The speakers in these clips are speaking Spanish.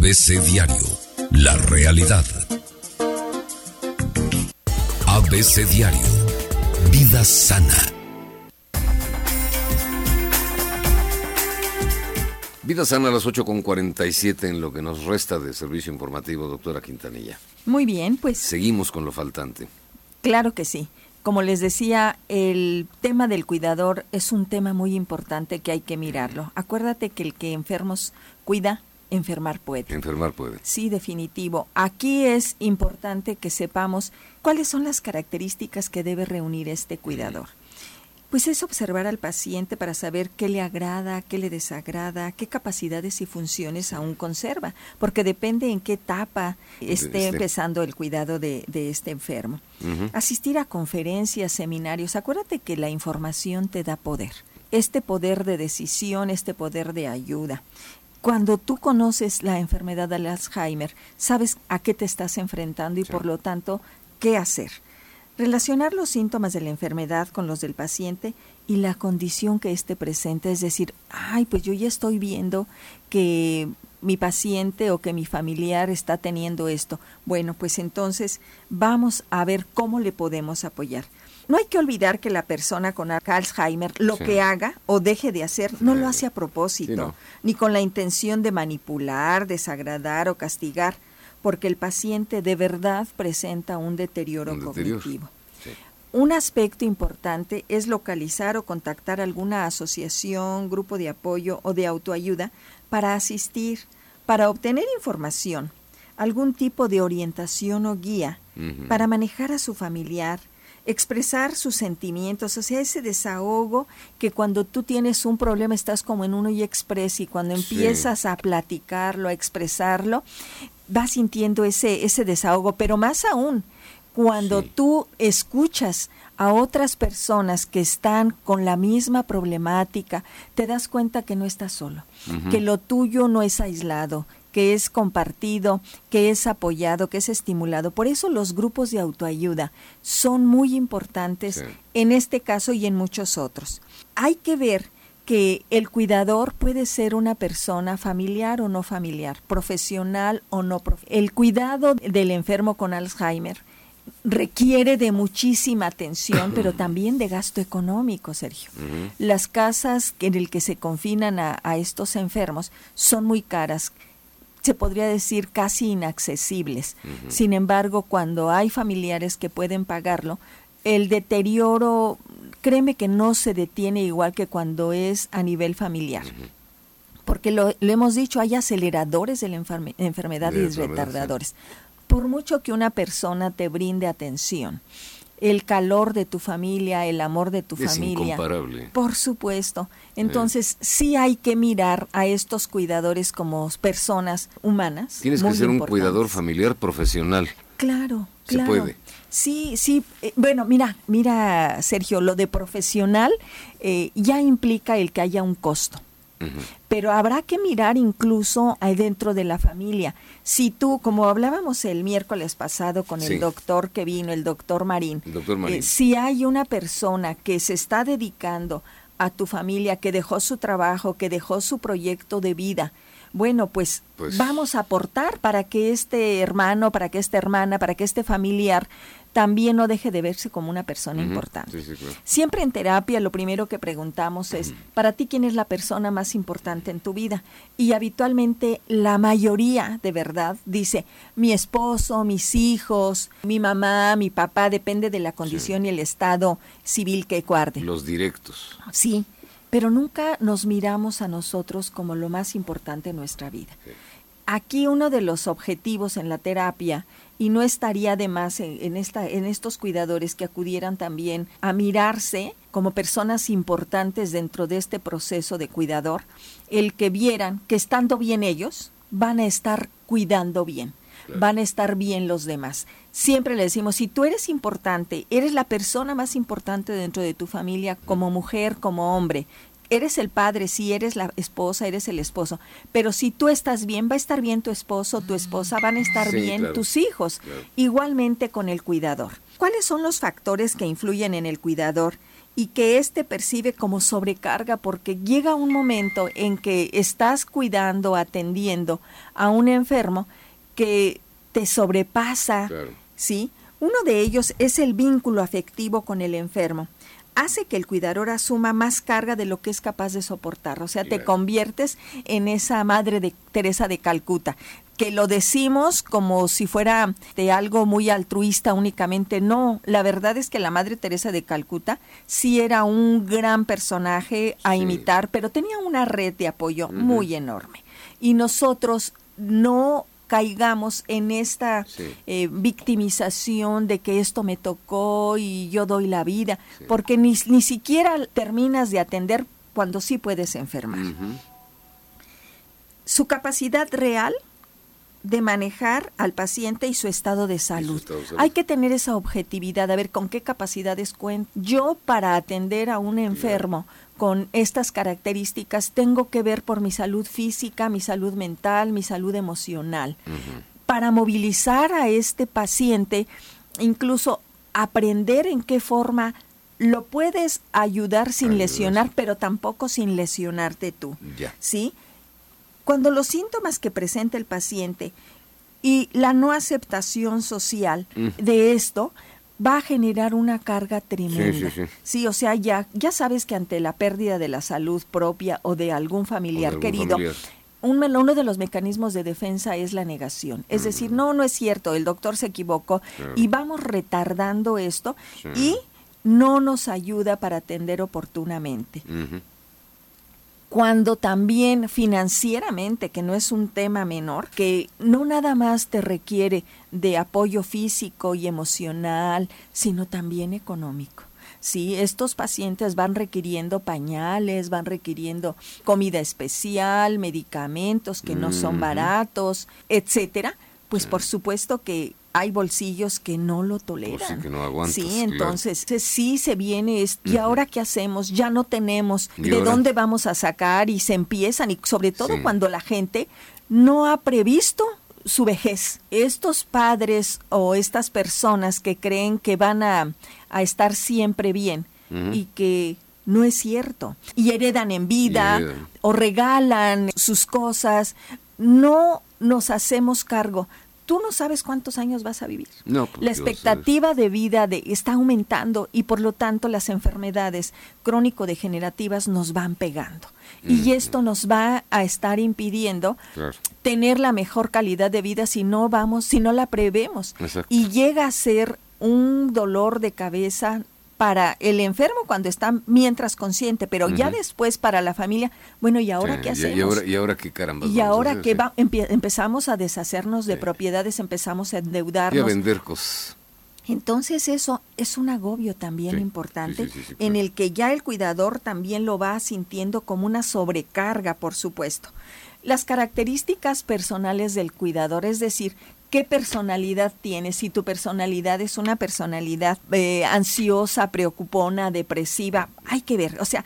ABC Diario, la realidad. ABC Diario, vida sana. Vida sana a las 8.47 en lo que nos resta de servicio informativo, doctora Quintanilla. Muy bien, pues. Seguimos con lo faltante. Claro que sí. Como les decía, el tema del cuidador es un tema muy importante que hay que mirarlo. Acuérdate que el que enfermos cuida, enfermar puede. Enfermar puede. Sí, definitivo. Aquí es importante que sepamos cuáles son las características que debe reunir este cuidador. Pues es observar al paciente para saber qué le agrada, qué le desagrada, qué capacidades y funciones aún conserva, porque depende en qué etapa esté empezando el cuidado de, este enfermo. Asistir a conferencias, seminarios, acuérdate que la información te da poder, este poder de decisión, este poder de ayuda. Cuando tú conoces la enfermedad de Alzheimer, sabes a qué te estás enfrentando y por lo tanto qué hacer Relacionar los síntomas de la enfermedad con los del paciente y la condición que éste presenta, es decir, ay, pues yo ya estoy viendo que mi paciente o que mi familiar está teniendo esto. Bueno, pues entonces vamos a ver cómo le podemos apoyar. No hay que olvidar que la persona con Alzheimer lo que haga o deje de hacer no lo hace a propósito, ni con la intención de manipular, desagradar o castigar porque el paciente de verdad presenta un deterioro cognitivo. Un aspecto importante es localizar o contactar alguna asociación, grupo de apoyo o de autoayuda para asistir, para obtener información, algún tipo de orientación o guía para manejar a su familiar, expresar sus sentimientos, o sea, ese desahogo que cuando tú tienes un problema estás como en uno y express y cuando empiezas a platicarlo, a expresarlo, vas sintiendo ese, ese desahogo, pero más aún, cuando tú escuchas a otras personas que están con la misma problemática, te das cuenta que no estás solo, que lo tuyo no es aislado, que es compartido, que es apoyado, que es estimulado. Por eso los grupos de autoayuda son muy importantes en este caso y en muchos otros. Hay que ver que el cuidador puede ser una persona familiar o no familiar, profesional o no profesional. El cuidado del enfermo con Alzheimer requiere de muchísima atención, pero también de gasto económico, Sergio. Las casas en el que se confinan a, estos enfermos son muy caras se podría decir casi inaccesibles. Sin embargo, cuando hay familiares que pueden pagarlo, el deterioro créeme que no se detiene igual que cuando es a nivel familiar. Porque lo, hemos dicho, hay aceleradores de la enfermedad y retardadores. Por mucho que una persona te brinde atención, el calor de tu familia, el amor de tu es familia. Incomparable. Por supuesto. Entonces, sí hay que mirar a estos cuidadores como personas humanas. Tienes que ser un cuidador familiar profesional. Claro, claro. Se puede. Sí, sí. Eh, bueno, mira, mira, Sergio, lo de profesional eh, ya implica el que haya un costo. Pero habrá que mirar incluso ahí dentro de la familia. Si tú, como hablábamos el miércoles pasado con el doctor que vino, el doctor Marín, eh, si hay una persona que se está dedicando a tu familia, que dejó su trabajo, que dejó su proyecto de vida, bueno, pues, pues, vamos a aportar para que este hermano, para que esta hermana, para que este familiar también no deje de verse como una persona importante. Siempre en terapia lo primero que preguntamos es, para ti, ¿quién es la persona más importante en tu vida? Y habitualmente la mayoría, de verdad, dice, mi esposo, mis hijos, mi mamá, mi papá, depende de la condición y el estado civil que guarde. Los directos. Sí, pero nunca nos miramos a nosotros como lo más importante en nuestra vida. Aquí uno de los objetivos en la terapia y no estaría de más en, esta, en estos cuidadores que acudieran también a mirarse como personas importantes dentro de este proceso de cuidador, el que vieran que estando bien ellos, van a estar cuidando bien, van a estar bien los demás. Siempre le decimos, si tú eres importante, eres la persona más importante dentro de tu familia, como mujer, como hombre, eres el padre, si eres la esposa, eres el esposo, pero si tú estás bien, va a estar bien tu esposo, tu esposa, van a estar bien tus hijos, igualmente con el cuidador. ¿Cuáles son los factores que influyen en el cuidador y que éste percibe como sobrecarga porque llega un momento en que estás cuidando, atendiendo a un enfermo que te sobrepasa, ¿sí? Uno de ellos es el vínculo afectivo con el enfermo hace que el cuidador asuma más carga de lo que es capaz de soportar. O sea, te conviertes en esa madre de Teresa de Calcuta, que lo decimos como si fuera de algo muy altruista únicamente. No, la verdad es que la madre Teresa de Calcuta sí era un gran personaje a imitar, pero tenía una red de apoyo muy enorme. Y nosotros no caigamos en esta eh, victimización de que esto me tocó y yo doy la vida, porque ni, ni siquiera terminas de atender cuando sí puedes enfermar. Su capacidad real de manejar al paciente y su estado de salud. Hay que tener esa objetividad, a ver con qué capacidades cuento. Yo para atender a un enfermo con estas características tengo que ver por mi salud física, mi salud mental, mi salud emocional. Para movilizar a este paciente, incluso aprender en qué forma lo puedes ayudar sin lesionar, pero tampoco sin lesionarte tú. ¿Sí? Cuando los síntomas que presenta el paciente y la no aceptación social de esto va a generar una carga tremenda. Sí, o sea, ya, ya sabes que ante la pérdida de la salud propia o de algún familiar querido, Un, uno de los mecanismos de defensa es la negación. Es decir, no, no es cierto, el doctor se equivocó y vamos retardando esto y no nos ayuda para atender oportunamente cuando también financieramente, que no es un tema menor, que no nada más te requiere de apoyo físico y emocional, sino también económico. Sí, estos pacientes van requiriendo pañales, van requiriendo comida especial, medicamentos que no son baratos, etcétera. Pues por supuesto que hay bolsillos que no lo toleran. sí, entonces sí se viene, es, ¿y ahora qué hacemos? Ya no tenemos, ¿de dónde vamos a sacar? Y se empiezan, y sobre todo cuando la gente no ha previsto su vejez. Estos padres o estas personas que creen que van a, estar siempre bien y que no es cierto. Y heredan en vida o regalan sus cosas. No nos hacemos cargo tú no sabes cuántos años vas a vivir. No, pues, la expectativa de vida de, está aumentando y por lo tanto las enfermedades crónico-degenerativas nos van pegando. Y esto nos va a estar impidiendo tener la mejor calidad de vida si no vamos, si no la prevemos. Y llega a ser un dolor de cabeza para el enfermo cuando está mientras consciente, pero ya después para la familia, bueno, ¿y ahora qué hacemos? Y ahora, y ahora qué caramba. Y ahora que empezamos a deshacernos de propiedades, empezamos a endeudarnos. Y a vender cosas. Entonces eso es un agobio también importante en el que ya el cuidador también lo va sintiendo como una sobrecarga, por supuesto. Las características personales del cuidador, es decir, qué personalidad tienes, si tu personalidad es una personalidad eh, ansiosa, preocupona, depresiva, hay que ver, o sea,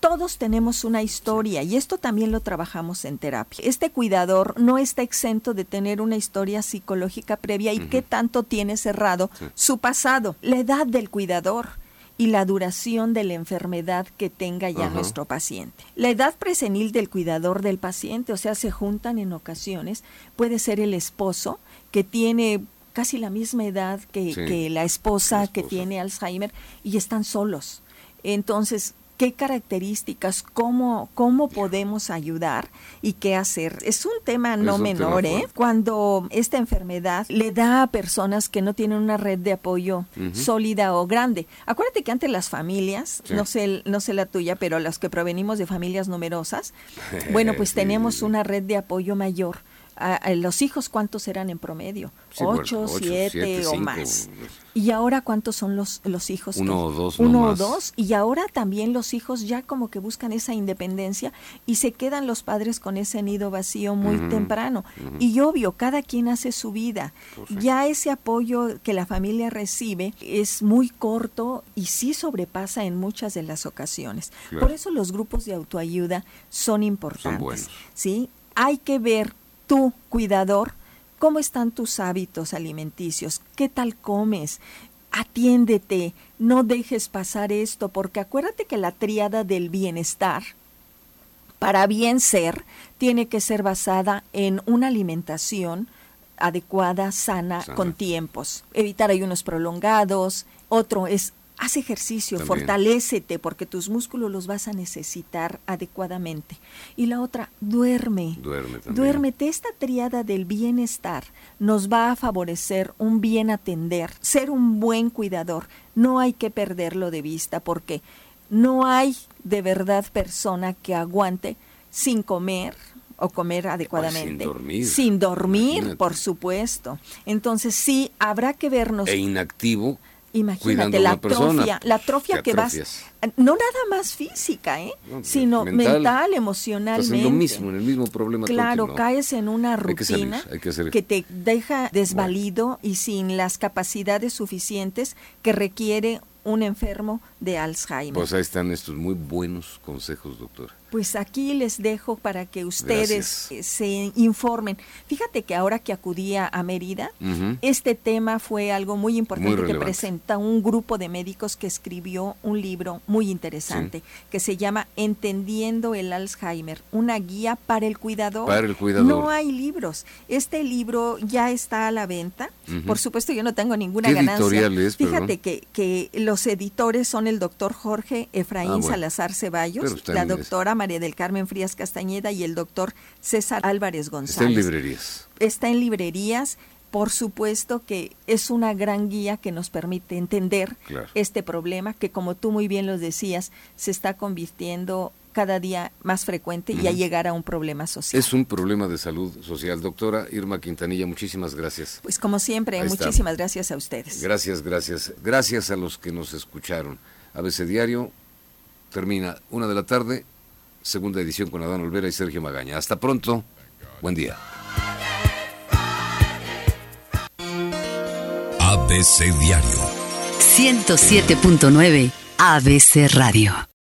todos tenemos una historia y esto también lo trabajamos en terapia. Este cuidador no está exento de tener una historia psicológica previa y qué tanto tiene cerrado su pasado, la edad del cuidador y la duración de la enfermedad que tenga ya nuestro paciente. La edad presenil del cuidador del paciente, o sea, se juntan en ocasiones, puede ser el esposo que tiene casi la misma edad que, la, esposa que tiene Alzheimer y están solos. Entonces, qué características, cómo, cómo podemos ayudar y qué hacer. Es un tema no menor, ¿eh? Cuando esta enfermedad le da a personas que no tienen una red de apoyo sólida o grande. Acuérdate que antes las familias, no sé, no sé la tuya, pero las que provenimos de familias numerosas, bueno, pues tenemos una red de apoyo mayor a, los hijos cuántos eran en promedio, ocho, siete, o más. Y ahora cuántos son los, los hijos. Uno o dos. Uno o dos. Y ahora también los hijos ya como que buscan esa independencia y se quedan los padres con ese nido vacío muy temprano. Y obvio, cada quien hace su vida. Pues ya ese apoyo que la familia recibe es muy corto y sí sobrepasa en muchas de las ocasiones. Por eso los grupos de autoayuda son importantes. ¿sí? Hay que ver tú, cuidador, cómo están tus hábitos alimenticios, qué tal comes, atiéndete, no dejes pasar esto, porque acuérdate que la tríada del bienestar, para bien ser, tiene que ser basada en una alimentación adecuada, sana, con tiempos. Evitar ayunos prolongados. Otro es haz ejercicio, fortalécete porque tus músculos los vas a necesitar adecuadamente. Y la otra, duerme. Duerme Duérmete. Esta triada del bienestar nos va a favorecer un bien atender, ser un buen cuidador. No hay que perderlo de vista porque no hay de verdad persona que aguante sin comer o comer adecuadamente. sin dormir. Sin dormir, por supuesto. Entonces sí, habrá que vernos. E inactivo Imagínate la atrofia, la atrofia que vas, no nada más física, ¿eh? sino mental, emocionalmente. lo mismo, en el mismo problema. Claro, caes en una rutina que, te deja desvalido y sin las capacidades suficientes que requiere un enfermo de Alzheimer. Pues ahí están estos muy buenos consejos, doctor. Pues aquí les dejo para que ustedes eh, se informen. Fíjate que ahora que acudía a Mérida, este tema fue algo muy importante que presenta un grupo de médicos que escribió un libro muy interesante que se llama Entendiendo el Alzheimer, una guía para el cuidador. Para el cuidador. No hay libros. Este libro ya está a la venta. Por supuesto, yo no tengo ninguna ganancia. Fíjate que, que los editores son el doctor Jorge Efraín ah, Salazar Ceballos, la doctora María del Carmen Frías Castañeda y el doctor César Álvarez González. Está en librerías. Está en librerías. Por supuesto que es una gran guía que nos permite entender este problema que, como tú muy bien lo decías, se está convirtiendo cada día más frecuente y a llegar a un problema social. Es un problema de salud social. Doctora Irma Quintanilla, muchísimas gracias. Pues como siempre, muchísimas gracias a ustedes. Gracias, gracias. Gracias a los que nos escucharon. ABC Diario termina una de la tarde, segunda edición con Adán Olvera y Sergio Magaña. Hasta pronto. Buen día. ABC Diario. 107.9 ABC Radio.